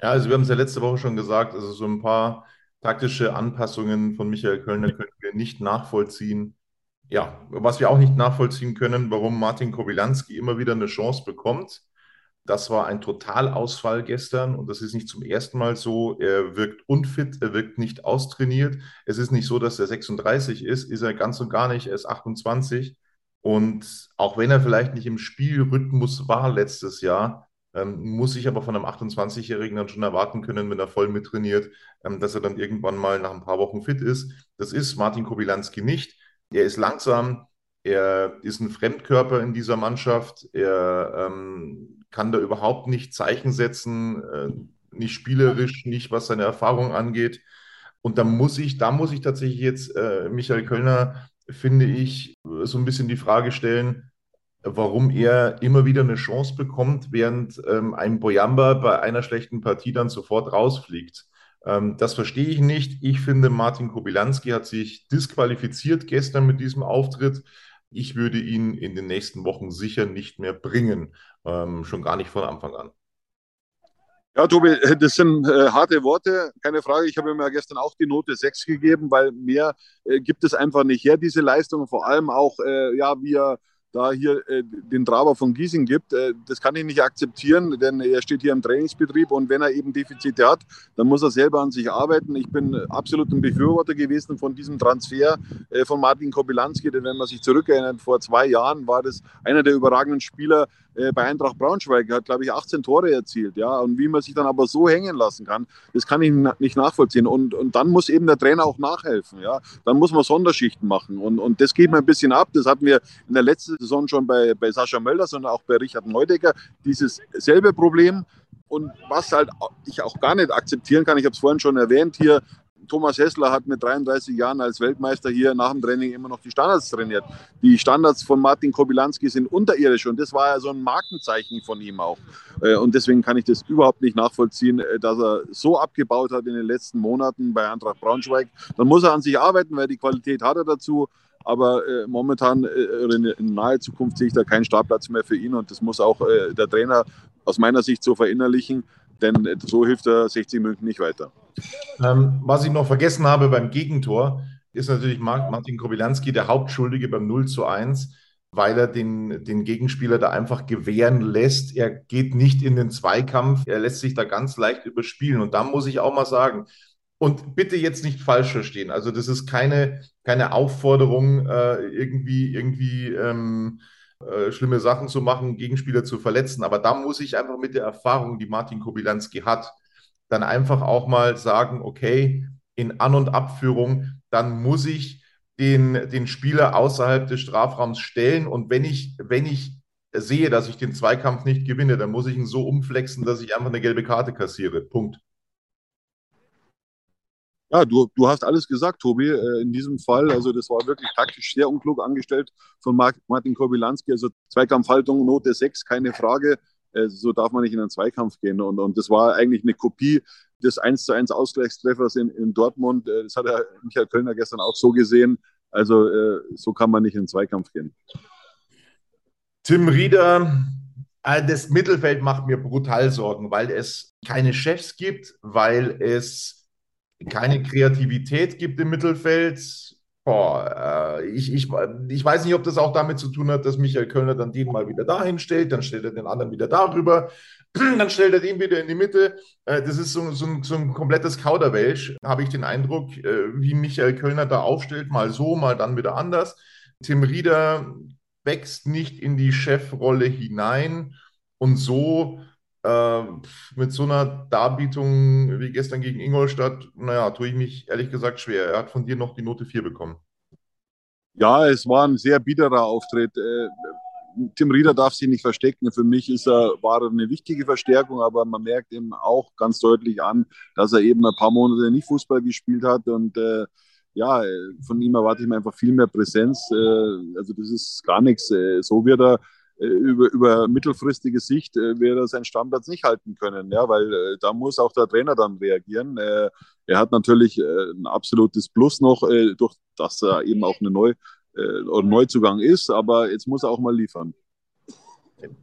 Ja, also wir haben es ja letzte Woche schon gesagt, also so ein paar taktische Anpassungen von Michael Kölner können wir nicht nachvollziehen. ja, was wir auch nicht nachvollziehen können, warum Martin Kobylanski immer wieder eine Chance bekommt. Das war ein Totalausfall gestern und das ist nicht zum ersten Mal so. Er wirkt unfit, er wirkt nicht austrainiert. Es ist nicht so, dass er 36 ist, ist er ganz und gar nicht. Er ist 28. Und auch wenn er vielleicht nicht im Spielrhythmus war letztes Jahr, ähm, muss ich aber von einem 28-Jährigen dann schon erwarten können, wenn er voll mittrainiert, ähm, dass er dann irgendwann mal nach ein paar Wochen fit ist. Das ist Martin Kobylanski nicht. Er ist langsam, er ist ein Fremdkörper in dieser Mannschaft, er ähm, kann da überhaupt nicht Zeichen setzen, äh, nicht spielerisch, nicht was seine Erfahrung angeht. Und da muss ich, da muss ich tatsächlich jetzt äh, Michael Kölner, finde ich, so ein bisschen die Frage stellen, warum er immer wieder eine Chance bekommt, während ähm, ein Boyamba bei einer schlechten Partie dann sofort rausfliegt. Ähm, das verstehe ich nicht. Ich finde, Martin Kobilanski hat sich disqualifiziert gestern mit diesem Auftritt. Ich würde ihn in den nächsten Wochen sicher nicht mehr bringen, ähm, schon gar nicht von Anfang an. Ja, Tobi, das sind äh, harte Worte, keine Frage. Ich habe ja gestern auch die Note 6 gegeben, weil mehr äh, gibt es einfach nicht her, diese Leistung. Vor allem auch, äh, ja, wie er da hier äh, den Traber von Giesing gibt. Äh, das kann ich nicht akzeptieren, denn er steht hier im Trainingsbetrieb und wenn er eben Defizite hat, dann muss er selber an sich arbeiten. Ich bin absolut ein Befürworter gewesen von diesem Transfer äh, von Martin Kobylanski, denn wenn man sich zurückerinnert, vor zwei Jahren war das einer der überragenden Spieler äh, bei Eintracht Braunschweig. Er hat, glaube ich, 18 Tore erzielt. Ja? Und wie man sich dann aber so hängen lassen kann, das kann ich nicht nachvollziehen. Und, und dann muss eben der Trainer auch nachhelfen. Ja? Dann muss man Sonderschichten machen. Und, und das geht mir ein bisschen ab. Das hatten wir in der letzten Saison schon bei, bei Sascha Mölders und auch bei Richard Neudecker. Dieses selbe Problem. Und was halt ich auch gar nicht akzeptieren kann, ich habe es vorhin schon erwähnt, hier Thomas Hessler hat mit 33 Jahren als Weltmeister hier nach dem Training immer noch die Standards trainiert. Die Standards von Martin Kobilanski sind unterirdisch und das war ja so ein Markenzeichen von ihm auch. Äh, und deswegen kann ich das überhaupt nicht nachvollziehen, äh, dass er so abgebaut hat in den letzten Monaten bei Eintracht Braunschweig. Dann muss er an sich arbeiten, weil die Qualität hat er dazu. Aber äh, momentan in, in naher Zukunft sehe ich da keinen Startplatz mehr für ihn und das muss auch der Trainer aus meiner Sicht so verinnerlichen denn so hilft der 60 München nicht weiter. Ähm, was ich noch vergessen habe beim Gegentor, ist natürlich Martin Kobylanski der Hauptschuldige beim 0 zu 1, weil er den, den Gegenspieler da einfach gewähren lässt. Er geht nicht in den Zweikampf, er lässt sich da ganz leicht überspielen. Und da muss ich auch mal sagen, und bitte jetzt nicht falsch verstehen. Also das ist keine, keine Aufforderung, äh, irgendwie, irgendwie ähm, äh, schlimme Sachen zu machen, Gegenspieler zu verletzen. Aber da muss ich einfach mit der Erfahrung, die Martin Kobilanski hat, dann einfach auch mal sagen, okay, in An- und Abführung, dann muss ich den, den Spieler außerhalb des Strafraums stellen. Und wenn ich, wenn ich sehe, dass ich den Zweikampf nicht gewinne, dann muss ich ihn so umflexen, dass ich einfach eine gelbe Karte kassiere. Punkt. Ja, du, du hast alles gesagt, Tobi, äh, in diesem Fall. Also das war wirklich taktisch sehr unklug angestellt von Martin Kobylanski. Also Zweikampfhaltung, Note 6, keine Frage. Äh, so darf man nicht in einen Zweikampf gehen. Und, und das war eigentlich eine Kopie des 1 zu 1 Ausgleichstreffers in, in Dortmund. Äh, das hat er Michael Kölner gestern auch so gesehen. Also so kann man nicht in den Zweikampf gehen. Tim Rieder, das Mittelfeld macht mir brutal Sorgen, weil es keine Chefs gibt, weil es keine Kreativität gibt im Mittelfeld. Boah, äh, ich, ich, ich weiß nicht, ob das auch damit zu tun hat, dass Michael Kölner dann den mal wieder dahin stellt, dann stellt er den anderen wieder darüber, dann stellt er den wieder in die Mitte. Äh, das ist so, so, ein, so ein komplettes Kauderwelsch, habe ich den Eindruck, äh, wie Michael Kölner da aufstellt, mal so, mal dann wieder anders. Tim Rieder wächst nicht in die Chefrolle hinein und so äh, mit so einer Darbietung wie gestern gegen Ingolstadt, naja, tue ich mich ehrlich gesagt schwer. Er hat von dir noch die Note 4 bekommen. Ja, es war ein sehr biederer Auftritt. Äh, Tim Rieder darf sich nicht verstecken. Für mich ist er, war er eine wichtige Verstärkung, aber man merkt ihm auch ganz deutlich an, dass er eben ein paar Monate nicht Fußball gespielt hat und äh, ja, von ihm erwarte ich mir einfach viel mehr Präsenz. Äh, also das ist gar nichts. Äh, so wird er über, über mittelfristige Sicht äh, wäre er seinen Stammplatz nicht halten können, ja, weil äh, da muss auch der Trainer dann reagieren. Äh, er hat natürlich äh, ein absolutes Plus noch, äh, durch dass er eben auch eine Neu, äh, Neuzugang ist, aber jetzt muss er auch mal liefern.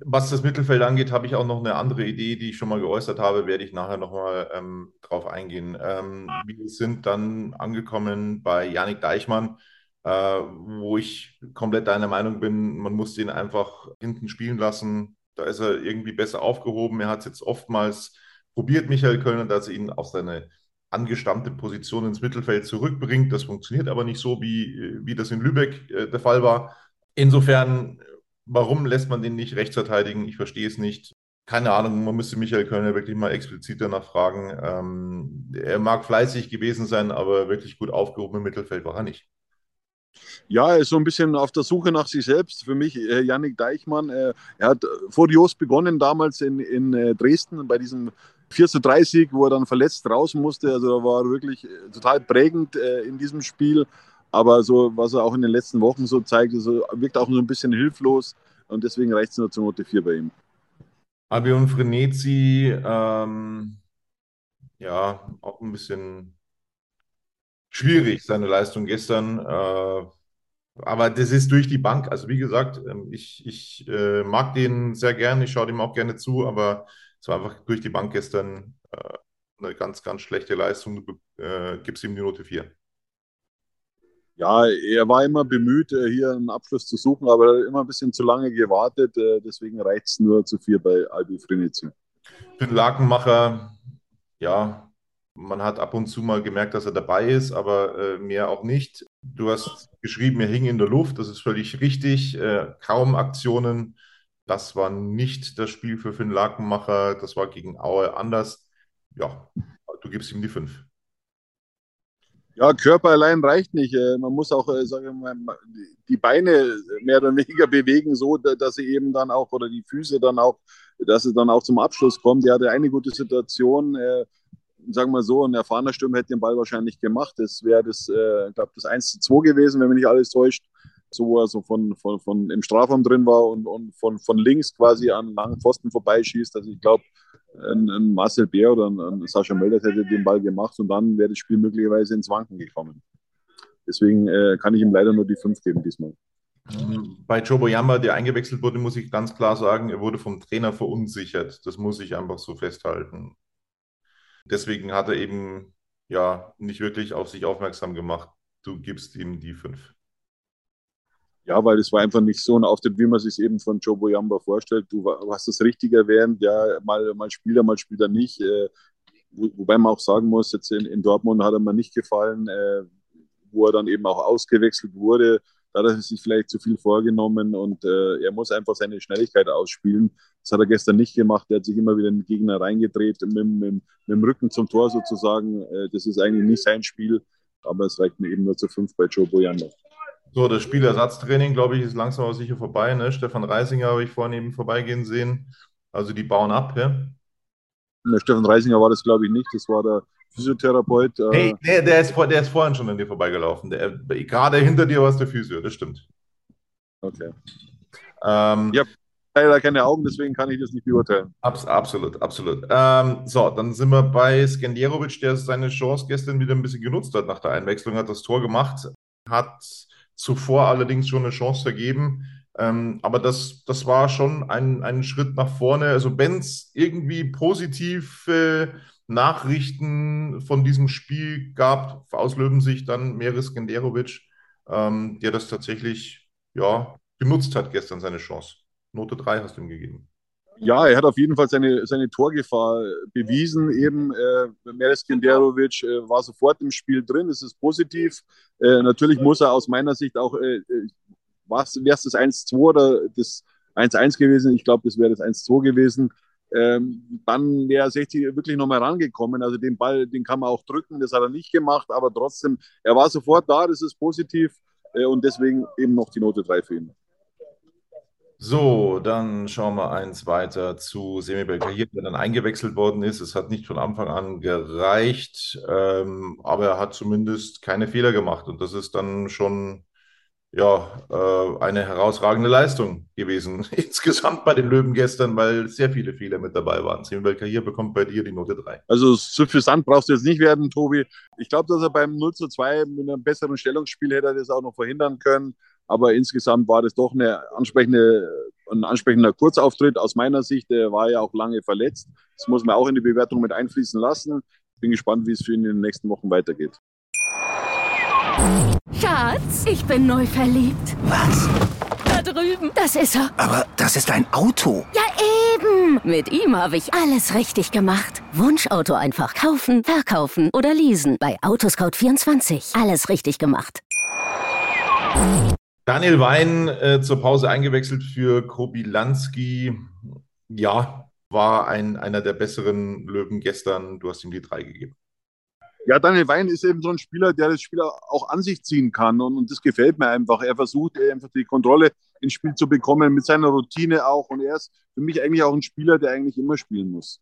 Was das Mittelfeld angeht, habe ich auch noch eine andere Idee, die ich schon mal geäußert habe, werde ich nachher nochmal ähm, drauf eingehen. Ähm, wir sind dann angekommen bei Janik Deichmann äh, wo ich komplett deiner Meinung bin, man muss den einfach hinten spielen lassen. Da ist er irgendwie besser aufgehoben. Er hat es jetzt oftmals probiert, Michael Kölner, dass er ihn auf seine angestammte Position ins Mittelfeld zurückbringt. Das funktioniert aber nicht so, wie, wie das in Lübeck äh, der Fall war. Insofern, warum lässt man den nicht rechts verteidigen? Ich verstehe es nicht. Keine Ahnung, man müsste Michael Kölner wirklich mal explizit danach fragen. Ähm, er mag fleißig gewesen sein, aber wirklich gut aufgehoben im Mittelfeld war er nicht. Ja, er ist so ein bisschen auf der Suche nach sich selbst. Für mich, äh, Yannick Deichmann, äh, er hat furios begonnen damals in, in äh, Dresden bei diesem 4 zu 3 Sieg, wo er dann verletzt raus musste. Also da war wirklich äh, total prägend äh, in diesem Spiel. Aber so, was er auch in den letzten Wochen so zeigt, also, wirkt auch so ein bisschen hilflos. Und deswegen reicht es nur zur Note 4 bei ihm. Albion Frenetzi, ähm, ja, auch ein bisschen schwierig, seine Leistung gestern. Äh, aber das ist durch die Bank. Also wie gesagt, ähm, ich, ich äh, mag den sehr gerne, ich schaue dem auch gerne zu, aber es war einfach durch die Bank gestern äh, eine ganz, ganz schlechte Leistung. Du äh, gibst ihm die Note 4. Ja, er war immer bemüht, äh, hier einen Abschluss zu suchen, aber immer ein bisschen zu lange gewartet. Äh, deswegen reicht es nur zu 4 bei Albi Frenici. Für Lakenmacher, ja, man hat ab und zu mal gemerkt, dass er dabei ist, aber äh, mehr auch nicht. Du hast geschrieben, er hing in der Luft, das ist völlig richtig. Äh, kaum Aktionen. Das war nicht das Spiel für Finn Lakenmacher. Das war gegen Aue anders. Ja, du gibst ihm die fünf. Ja, Körper allein reicht nicht. Äh, man muss auch, äh, sagen wir mal, die Beine mehr oder weniger bewegen, so dass sie eben dann auch, oder die Füße dann auch, dass es dann auch zum Abschluss kommt. Er hatte eine gute Situation. Äh, sagen wir so, ein erfahrener Stürmer hätte den Ball wahrscheinlich gemacht. Das wäre das, ich glaube, das 1 zu 2 gewesen, wenn mich nicht alles täuscht so wo er so von, von, von im Strafraum drin war und, und von, von links quasi an langen Pfosten vorbeischießt. Also ich glaube, ein, ein, Marcel Bär oder ein, ein Sascha Mölders hätte den Ball gemacht und dann wäre das Spiel möglicherweise ins Wanken gekommen. Deswegen äh, kann ich ihm leider nur die fünf geben diesmal. Bei Joe Boyamba, der eingewechselt wurde, muss ich ganz klar sagen, er wurde vom Trainer verunsichert. Das muss ich einfach so festhalten. Deswegen hat er eben ja nicht wirklich auf sich aufmerksam gemacht. Du gibst ihm die fünf. Ja, weil es war einfach nicht so ein Auftritt, wie man sich eben von Joe Boyamba vorstellt. Du hast das richtig erwähnt, ja, mal, mal spielt er, mal spielt er nicht. Äh, wo, wobei man auch sagen muss, jetzt in, in, Dortmund hat er mir nicht gefallen, äh, wo er dann eben auch ausgewechselt wurde. Da hat er sich vielleicht zu viel vorgenommen und äh, er muss einfach seine Schnelligkeit ausspielen. Das hat er gestern nicht gemacht. Er hat sich immer wieder in den Gegner reingedreht, mit, mit, mit dem Rücken zum Tor sozusagen. Äh, das ist eigentlich nicht sein Spiel, aber es reicht mir eben nur zu fünf bei Joe Boyamba. So, das Spielersatztraining, glaube ich, ist langsam aber sicher vorbei. Ne? Stefan Reisinger habe ich vorhin eben vorbeigehen sehen. Also die bauen ab, ja? Der Stefan Reisinger war das, glaube ich, nicht. Das war der Physiotherapeut. Äh hey, nee, der, ist, der ist vorhin schon an dir vorbeigelaufen. Der, gerade hinter dir war es der Physio, das stimmt. Okay. Ähm, ich habe leider keine Augen, deswegen kann ich das nicht beurteilen. Abs absolut, absolut. Ähm, so, dann sind wir bei Skenderovic, der seine Chance gestern wieder ein bisschen genutzt hat nach der Einwechslung, hat das Tor gemacht, hat zuvor allerdings schon eine Chance vergeben. Ähm, aber das, das war schon ein, ein Schritt nach vorne. Also wenn es irgendwie positive Nachrichten von diesem Spiel gab, aus Löwensicht dann Meris Genderovic, ähm, der das tatsächlich ja, genutzt hat gestern, seine Chance. Note 3 hast du ihm gegeben. Ja, er hat auf jeden Fall seine, seine Torgefahr bewiesen. Eben äh, Meres Kenderovic äh, war sofort im Spiel drin. Es ist positiv. Äh, natürlich muss er aus meiner Sicht auch, äh, wäre es das 1-2 oder das 1-1 gewesen? Ich glaube, das wäre das 1-2 gewesen. Ähm, dann wäre 60 wirklich nochmal rangekommen. Also den Ball, den kann man auch drücken. Das hat er nicht gemacht, aber trotzdem, er war sofort da. Das ist positiv. Äh, und deswegen eben noch die Note 3 für ihn. So, dann schauen wir eins weiter zu Semi Belkahir, der dann eingewechselt worden ist. Es hat nicht von Anfang an gereicht, ähm, aber er hat zumindest keine Fehler gemacht. Und das ist dann schon ja, äh, eine herausragende Leistung gewesen. Insgesamt bei den Löwen gestern, weil sehr viele Fehler mit dabei waren. Semi Belkahir bekommt bei dir die Note 3. Also suffisant brauchst du jetzt nicht werden, Tobi. Ich glaube, dass er beim 0 zu 2 mit einem besseren Stellungsspiel hätte er das auch noch verhindern können. Aber insgesamt war das doch eine ansprechende, ein ansprechender Kurzauftritt aus meiner Sicht. Er war ja auch lange verletzt. Das muss man auch in die Bewertung mit einfließen lassen. Bin gespannt, wie es für ihn in den nächsten Wochen weitergeht. Schatz, ich bin neu verliebt. Was? Da drüben. Das ist er. Aber das ist ein Auto. Ja, eben. Mit ihm habe ich alles richtig gemacht. Wunschauto einfach kaufen, verkaufen oder leasen. Bei Autoscout24. Alles richtig gemacht. Daniel Wein äh, zur Pause eingewechselt für Kobilanski. Ja, war ein, einer der besseren Löwen gestern. Du hast ihm die drei gegeben. Ja, Daniel Wein ist eben so ein Spieler, der das Spiel auch an sich ziehen kann und, und das gefällt mir einfach. Er versucht einfach die Kontrolle ins Spiel zu bekommen, mit seiner Routine auch und er ist für mich eigentlich auch ein Spieler, der eigentlich immer spielen muss.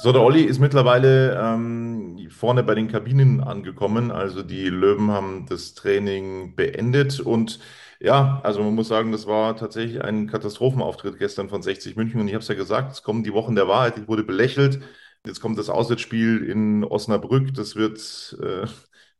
So, der Olli ist mittlerweile ähm, vorne bei den Kabinen angekommen. Also die Löwen haben das Training beendet und ja, also man muss sagen, das war tatsächlich ein Katastrophenauftritt gestern von 60 München und ich habe es ja gesagt, es kommen die Wochen der Wahrheit. Ich wurde belächelt. Jetzt kommt das Auswärtsspiel in Osnabrück. Das wird äh,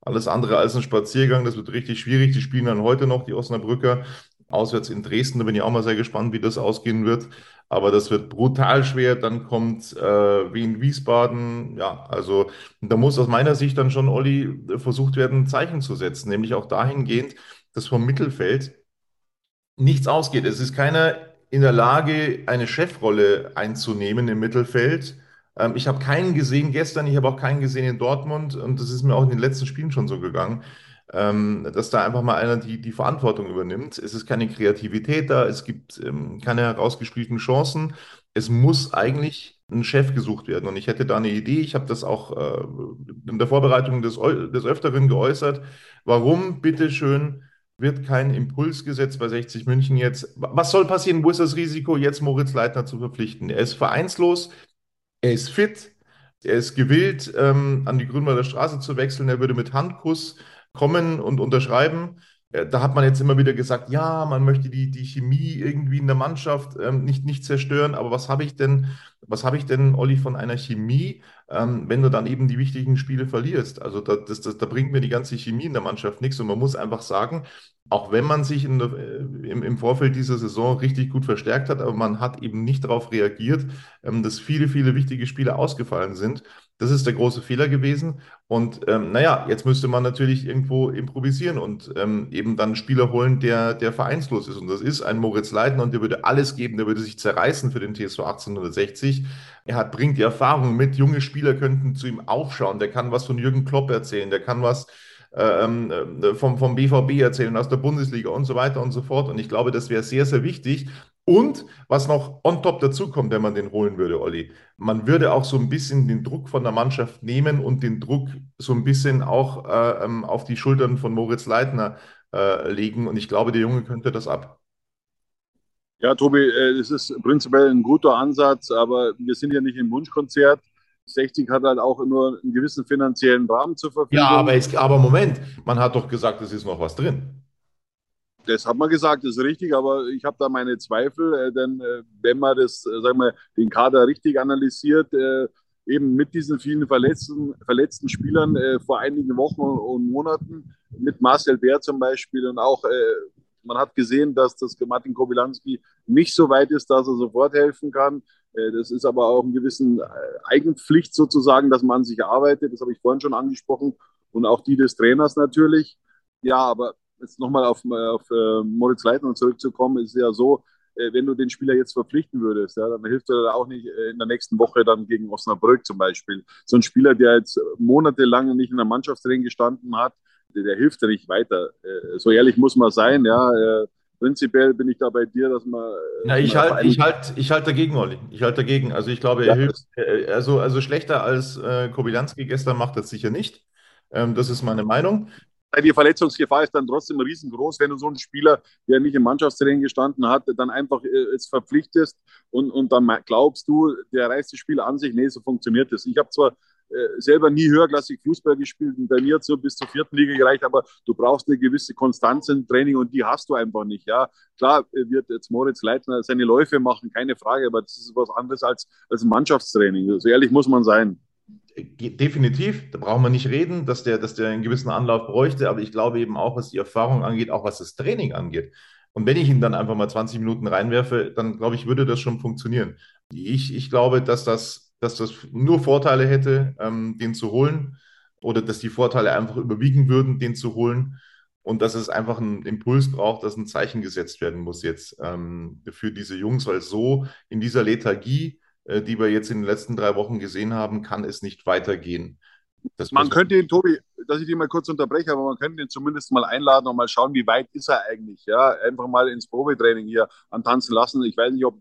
alles andere als ein Spaziergang. Das wird richtig schwierig. Die spielen dann heute noch, die Osnabrücker, auswärts in Dresden. Da bin ich auch mal sehr gespannt, wie das ausgehen wird aber das wird brutal schwer. Dann kommt äh, Wien Wiesbaden. Ja, also da muss aus meiner Sicht dann schon, Olli, versucht werden, Zeichen zu setzen, nämlich auch dahingehend, dass vom Mittelfeld nichts ausgeht. Es ist keiner in der Lage, eine Chefrolle einzunehmen im Mittelfeld. Ähm, ich habe keinen gesehen gestern, ich habe auch keinen gesehen in Dortmund und das ist mir auch in den letzten Spielen schon so gegangen ähm, dass da einfach mal einer die, die Verantwortung übernimmt. Es ist keine Kreativität da, es gibt ähm, keine herausgespielten Chancen. Es muss eigentlich ein Chef gesucht werden. Und ich hätte da eine Idee, ich habe das auch äh, in der Vorbereitung des, des Öfteren geäußert. Warum, bitteschön, wird kein Impuls gesetzt bei 60 München jetzt? Was soll passieren? Wo ist das Risiko, jetzt Moritz Leitner zu verpflichten? Er ist vereinslos, er ist fit, er ist gewillt, ähm, an die Grünwalder Straße zu wechseln. Er würde mit Handkuss kommen und unterschreiben. Äh, da hat man jetzt immer wieder gesagt, ja, man möchte die, die Chemie irgendwie in der Mannschaft ähm, nicht, nicht zerstören. Aber was habe ich denn, was habe ich denn, Olli, von einer Chemie, ähm, wenn du dann eben die wichtigen Spiele verlierst? Also da, das, das, da bringt mir die ganze Chemie in der Mannschaft nichts. Und man muss einfach sagen, auch wenn man sich der, äh, im, im, Vorfeld dieser Saison richtig gut verstärkt hat, aber man hat eben nicht darauf reagiert, ähm, dass viele, viele wichtige Spiele ausgefallen sind. Das ist der große Fehler gewesen. Und ähm, naja, jetzt müsste man natürlich irgendwo improvisieren und ähm, eben dann einen Spieler holen, der, der vereinslos ist. Und das ist ein Moritz Leitner und der würde alles geben, der würde sich zerreißen für den TSV 1860. Er hat, bringt die Erfahrung mit, junge Spieler könnten zu ihm aufschauen. Der kann was von Jürgen Klopp erzählen, der kann was äh, ähm, äh, vom, vom BVB erzählen, aus der Bundesliga und so weiter und so fort. Und ich glaube, das wäre sehr, sehr wichtig. Und was noch on top dazu kommt, wenn man den holen würde, Olli, man würde auch so ein bisschen den Druck von der Mannschaft nehmen und den Druck so ein bisschen auch äh, ähm, auf die Schultern von Moritz Leitner äh, legen. Und ich glaube, der Junge könnte das ab. Ja, Tobi, es ist prinzipiell ein guter Ansatz, aber wir sind ja nicht im Wunschkonzert. 60 hat halt auch nur einen gewissen finanziellen Rahmen zur Verfügung. Ja, aber, es, aber Moment, man hat doch gesagt, es ist noch was drin. Das hat man gesagt, das ist richtig, aber ich habe da meine Zweifel, äh, denn äh, wenn man das, äh, sagen wir, den Kader richtig analysiert, eben mit diesen vielen verletzten, verletzten Spielern äh, vor einigen Wochen und Monaten, mit Marcel Bär zum Beispiel und auch äh, man hat gesehen, dass das Martin Kobilanski nicht so weit ist, dass er sofort helfen kann. Äh, das ist aber auch eine gewisse äh, Eigenpflicht sozusagen, dass man an sich arbeitet. Das habe ich vorhin schon angesprochen. Und auch die des Trainers natürlich. Ja, aber jetzt nochmal auf, auf äh, Moritz Leitner zurückzukommen, ist ja so, wenn du den Spieler jetzt verpflichten würdest, ja, dann hilft er auch nicht in der nächsten Woche dann gegen Osnabrück zum Beispiel. So ein Spieler, der jetzt monatelang nicht in der Mannschaftstraining gestanden hat, der, der hilft ja nicht weiter. So ehrlich muss man sein, ja prinzipiell bin ich da bei dir, dass man. Ja, ich halte ich halt, ich halt dagegen, Olli. Ich halte dagegen. Also ich glaube, er ja, hilft, äh, also, also schlechter als äh, Kobilanski gestern macht das sicher nicht. Ähm, das ist meine Meinung. Die Verletzungsgefahr ist dann trotzdem riesengroß, wenn du so einen Spieler, der nicht im Mannschaftstraining gestanden hat, dann einfach äh, jetzt verpflichtest und, und dann glaubst du, der reißt das Spiel an sich. Nee, so funktioniert das. Ich habe zwar äh, selber nie höherklassig Fußball gespielt und bei mir hat so bis zur vierten Liga gereicht, aber du brauchst eine gewisse Konstanz im Training und die hast du einfach nicht. Ja, klar äh, wird jetzt Moritz Leitner seine Läufe machen, keine Frage, aber das ist was anderes als, als Mannschaftstraining. So ehrlich muss man sein. Definitiv, da brauchen wir nicht reden, dass der, dass der einen gewissen Anlauf bräuchte, aber ich glaube eben auch, was die Erfahrung angeht, auch was das Training angeht. Und wenn ich ihn dann einfach mal 20 Minuten reinwerfe, dann glaube ich, würde das schon funktionieren. Ich, ich glaube, dass das dass das nur Vorteile hätte, ähm, den zu holen oder dass die Vorteile einfach überwiegen würden, den zu holen. und dass es einfach einen Impuls braucht, dass ein Zeichen gesetzt werden muss jetzt ähm, für diese Jungs, weil so in dieser Lethargie, die wir jetzt in den letzten drei Wochen gesehen haben, kann es nicht weitergehen. Das man könnte ihn, Tobi, dass ich dich mal kurz unterbreche, aber man könnte ihn zumindest mal einladen und mal schauen, wie weit ist er eigentlich. Ja, einfach mal ins Probetraining hier antanzen lassen. Ich weiß nicht, ob,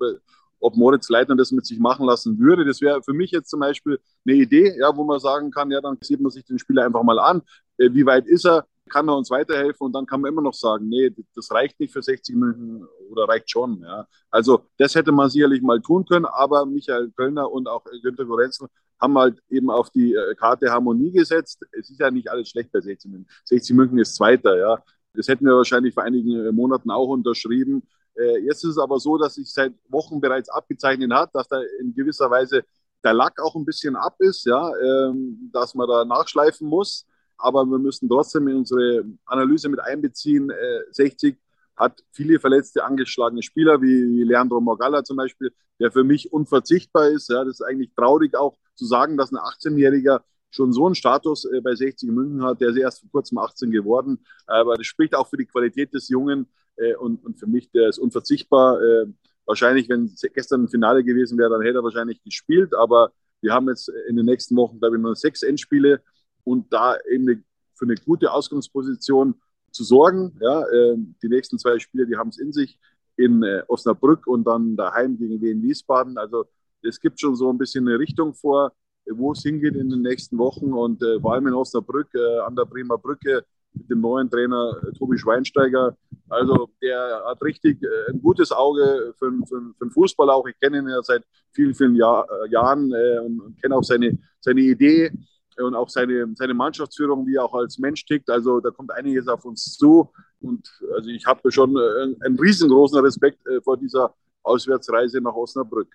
ob Moritz Leitner das mit sich machen lassen würde. Das wäre für mich jetzt zum Beispiel eine Idee, ja, wo man sagen kann, ja, dann sieht man sich den Spieler einfach mal an. Äh, wie weit ist er? Kann er uns weiterhelfen? Und dann kann man immer noch sagen, nee, das reicht nicht für 60 Minuten oder reicht schon. Ja. Also das hätte man sicherlich mal tun können, aber Michael Kölner und auch Günter Gorenzel haben halt eben auf die äh, Karte Harmonie gesetzt. Es ist ja nicht alles schlecht bei 60 München. 60 München ist Zweiter, ja. Das hätten wir wahrscheinlich vor einigen äh, Monaten auch unterschrieben. Äh, jetzt ist es aber so, dass sich seit Wochen bereits abgezeichnet hat, dass da in gewisser Weise der Lack auch ein bisschen ab ist, ja, ähm, dass man da nachschleifen muss. Aber wir müssen trotzdem in unsere Analyse mit einbeziehen. 60 hat viele verletzte, angeschlagene Spieler, wie Leandro Morgalla zum Beispiel, der für mich unverzichtbar ist. Ja, das ist eigentlich traurig auch zu sagen, dass ein 18-Jähriger schon so einen Status äh, bei 60 München hat, der ist erst vor kurzem 18 geworden. Aber das spricht auch für die Qualität des Jungen äh, und, und für mich, der ist unverzichtbar. Äh, wahrscheinlich, wenn gestern ein Finale gewesen wäre, dann hätte er wahrscheinlich gespielt. Aber wir haben jetzt in den nächsten Wochen, glaube ich, nur sechs Endspiele und da eben für eine gute Ausgangsposition zu sorgen. Ja, äh, die nächsten zwei Spiele, die haben es in sich in äh, Osnabrück und dann daheim gegen Wien Wiesbaden. Also es gibt schon so ein bisschen eine Richtung vor, wo es hingeht in den nächsten Wochen und äh, vor allem in Osnabrück an der Bremer Brücke mit dem neuen Trainer Tobi Schweinsteiger. Also der hat richtig ein gutes Auge für, für, für den Fußball auch. Ich kenne ihn ja seit vielen, vielen Jahr, Jahren und, und kenne auch seine, seine Idee und auch seine, seine Mannschaftsführung, wie er auch als Mensch tickt. Also da kommt einiges auf uns zu. Und also ich habe schon einen, einen, riesengroßen Respekt äh, vor dieser Auswärtsreise nach Osnabrück.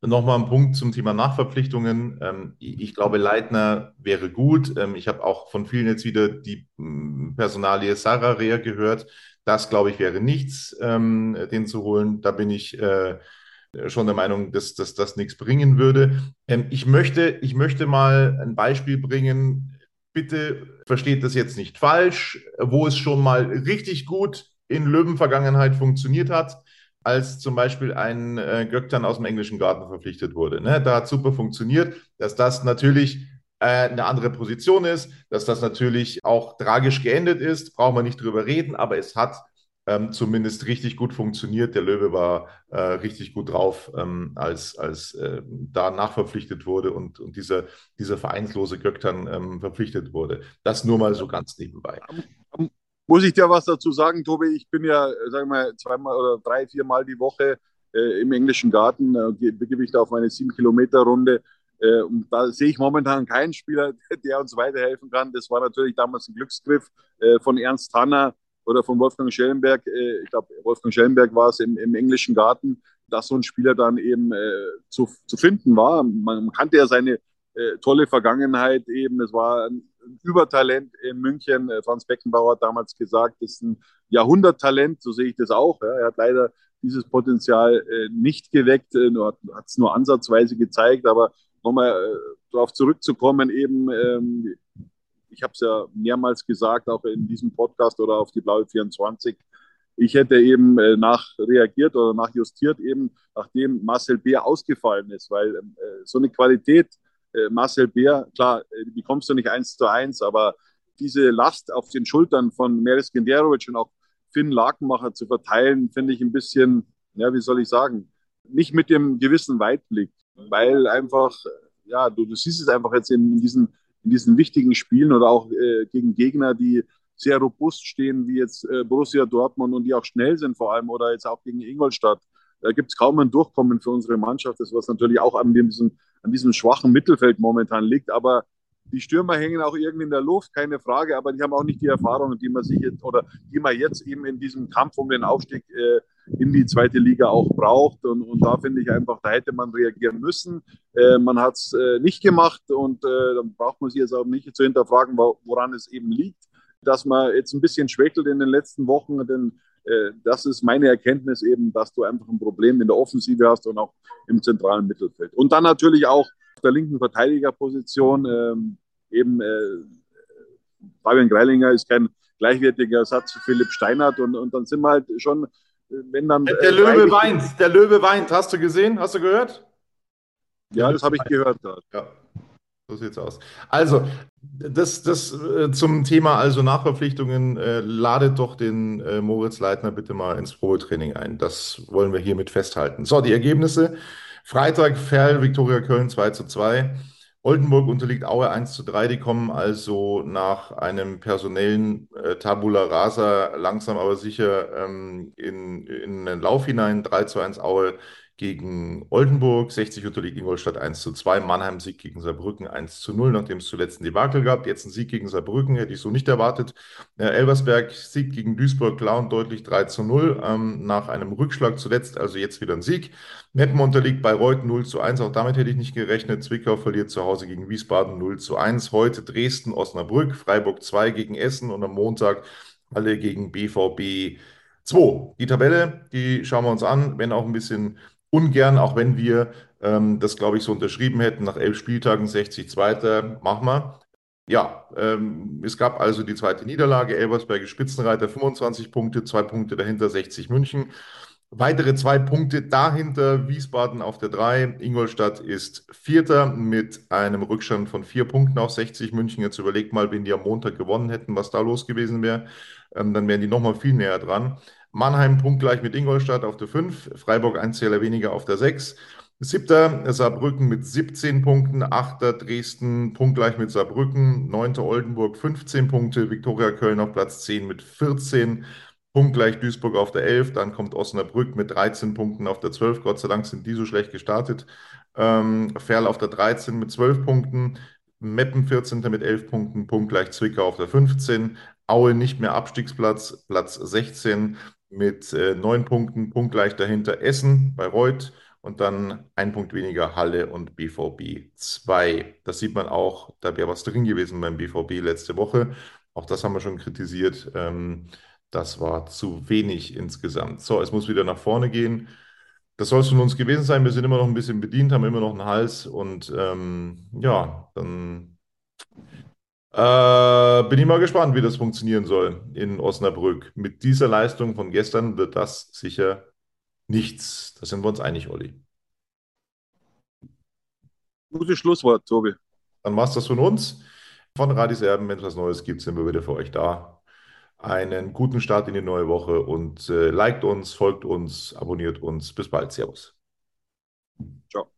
Nochmal ein Punkt zum Thema Nachverpflichtungen. Ähm, ich glaube, Leitner wäre gut. Ähm, ich habe auch von vielen jetzt wieder die mm, Personalie Sarah Rea gehört. Das, glaube ich, wäre nichts, ähm, den zu holen. Da bin ich äh, schon der Meinung, dass, dass das nichts bringen würde. Ähm, ich, möchte, ich möchte mal ein Beispiel bringen. Bitte versteht das jetzt nicht falsch, wo es schon mal richtig gut in Löwen-Vergangenheit funktioniert hat, als zum Beispiel ein äh, Göktan aus dem englischen Garten verpflichtet wurde. Ne? Da hat super funktioniert, dass das natürlich äh, eine andere Position ist, dass das natürlich auch tragisch geendet ist, brauchen wir nicht drüber reden, aber es hat ähm, zumindest richtig gut funktioniert. Der Löwe war äh, richtig gut drauf, ähm, als, als äh, da nachverpflichtet wurde und, und dieser, dieser vereinslose Göktan ähm, verpflichtet wurde. Das nur mal so ganz nebenbei. Muss ich dir was dazu sagen, Tobi? Ich bin ja, sagen wir mal, zweimal oder drei, viermal die Woche äh, im englischen Garten, äh, begebe ich da auf meine sieben Kilometer Runde. Äh, und da sehe ich momentan keinen Spieler, der uns weiterhelfen kann. Das war natürlich damals ein Glücksgriff äh, von Ernst Hanner, oder von Wolfgang Schellenberg, äh, ich glaube, Wolfgang Schellenberg war es im, im, englischen Garten, dass so ein Spieler dann eben äh, zu, zu finden war. Man, kannte ja seine äh, tolle Vergangenheit eben. Es war ein, ein Übertalent in München. Äh, Franz Beckenbauer hat damals gesagt, das ist ein Jahrhunderttalent, so sehe ich das auch. Ja. Er hat leider dieses Potenzial äh, nicht geweckt, äh, hat es nur ansatzweise gezeigt, aber nochmal äh, darauf zurückzukommen, eben ähm, ich habe es ja mehrmals gesagt, auch in diesem Podcast oder auf die Blaue 24. Ich hätte eben äh, nachreagiert oder nachjustiert, eben nachdem Marcel Beer ausgefallen ist, weil äh, so eine Qualität, äh, Marcel Beer, klar, äh, die bekommst du nicht eins zu eins, aber diese Last auf den Schultern von Meris Genderovic und auch Finn Lakenmacher zu verteilen, finde ich ein bisschen, ja, wie soll ich sagen, nicht mit dem gewissen Weitblick, weil einfach, ja, du, du siehst es einfach jetzt in diesen in diesen wichtigen Spielen oder auch äh, gegen Gegner, die sehr robust stehen, wie jetzt äh, Borussia Dortmund und die auch schnell sind vor allem oder jetzt auch gegen Ingolstadt. Da gibt es kaum ein Durchkommen für unsere Mannschaft, das was natürlich auch an diesem, an diesem schwachen Mittelfeld momentan liegt. Aber die Stürmer hängen auch irgendwie in der Luft, keine Frage, aber die haben auch nicht die Erfahrungen, die man sich jetzt oder die man jetzt eben in diesem Kampf um den Aufstieg äh, in die zweite Liga auch braucht. Und, und da finde ich einfach, da hätte man reagieren müssen. Äh, man hat es äh, nicht gemacht und äh, dann braucht man sich jetzt auch nicht zu hinterfragen, woran es eben liegt, dass man jetzt ein bisschen schwächelt in den letzten Wochen, denn äh, das ist meine Erkenntnis eben, dass du einfach ein Problem in der Offensive hast und auch im zentralen Mittelfeld. Und dann natürlich auch auf der linken Verteidigerposition ähm, eben äh, Fabian Greilinger ist kein gleichwertiger Ersatz für Philipp Steinhardt und, und dann sind wir halt schon, wenn dann. Der Löwe weint, der Löwe weint. Hast du gesehen? Hast du gehört? Ja, das habe ich gehört. Ja. So sieht's aus. Also, das, das äh, zum Thema also Nachverpflichtungen, äh, ladet doch den äh, Moritz Leitner bitte mal ins Probetraining ein. Das wollen wir hiermit festhalten. So, die Ergebnisse. Freitag Ferl, Viktoria Köln 2 zu 2. Oldenburg unterliegt Aue 1 zu 3. Die kommen also nach einem personellen äh, Tabula Rasa langsam aber sicher ähm, in, in den Lauf hinein. 3 zu 1 Aue gegen Oldenburg, 60 unterliegt Ingolstadt 1 zu 2, Mannheim Sieg gegen Saarbrücken 1 zu 0, nachdem es zuletzt ein Debakel gab. Jetzt ein Sieg gegen Saarbrücken, hätte ich so nicht erwartet. Äh, Elversberg Sieg gegen Duisburg klar und deutlich 3 zu 0, ähm, nach einem Rückschlag zuletzt, also jetzt wieder ein Sieg. Meppen unterliegt Bayreuth 0 zu 1, auch damit hätte ich nicht gerechnet. Zwickau verliert zu Hause gegen Wiesbaden 0 zu 1. Heute Dresden, Osnabrück, Freiburg 2 gegen Essen und am Montag alle gegen BVB 2. Die Tabelle, die schauen wir uns an, wenn auch ein bisschen ungern, auch wenn wir ähm, das, glaube ich, so unterschrieben hätten, nach elf Spieltagen 60 Zweiter, machen wir. Ja, ähm, es gab also die zweite Niederlage. Elversberg Spitzenreiter 25 Punkte, zwei Punkte dahinter 60 München. Weitere zwei Punkte dahinter Wiesbaden auf der 3. Ingolstadt ist Vierter mit einem Rückstand von vier Punkten auf 60 München. Jetzt überlegt mal, wenn die am Montag gewonnen hätten, was da los gewesen wäre. Ähm, dann wären die nochmal viel näher dran. Mannheim punktgleich mit Ingolstadt auf der 5, Freiburg ein Zähler weniger auf der 6. Siebter Saarbrücken mit 17 Punkten, Achter Dresden punktgleich mit Saarbrücken, Neunter Oldenburg 15 Punkte, Viktoria Köln auf Platz 10 mit 14, punktgleich Duisburg auf der 11, dann kommt Osnabrück mit 13 Punkten auf der 12, Gott sei Dank sind die so schlecht gestartet, ähm, Ferl auf der 13 mit 12 Punkten, Meppen 14. mit 11 Punkten, punktgleich Zwickau auf der 15, Aue nicht mehr Abstiegsplatz, Platz 16, mit äh, neun Punkten, punktgleich dahinter Essen bei Reuth und dann ein Punkt weniger Halle und BVB 2. Das sieht man auch, da wäre was drin gewesen beim BVB letzte Woche. Auch das haben wir schon kritisiert. Ähm, das war zu wenig insgesamt. So, es muss wieder nach vorne gehen. Das soll es von uns gewesen sein. Wir sind immer noch ein bisschen bedient, haben immer noch einen Hals und ähm, ja, dann äh, bin ich mal gespannt, wie das funktionieren soll in Osnabrück. Mit dieser Leistung von gestern wird das sicher nichts. Da sind wir uns einig, Olli. Gutes Schlusswort, Tobi. Dann war es das von uns. Von Radis Erben, wenn es was Neues gibt, sind wir wieder für euch da. Einen guten Start in die neue Woche und äh, liked uns, folgt uns, abonniert uns. Bis bald. Servus. Ciao.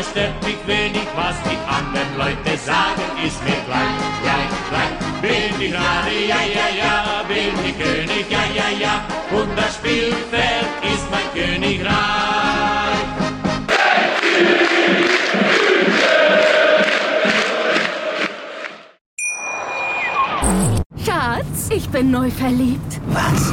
Andere stört mich wenig, was die anderen Leute sagen, ist mir gleich, gleich, gleich. Bin ich Radi, ja, ja, ja, bin ich König, ja, ja, ja, und das Spielfeld ist mein Königreich. Schatz, ich bin neu verliebt. Was?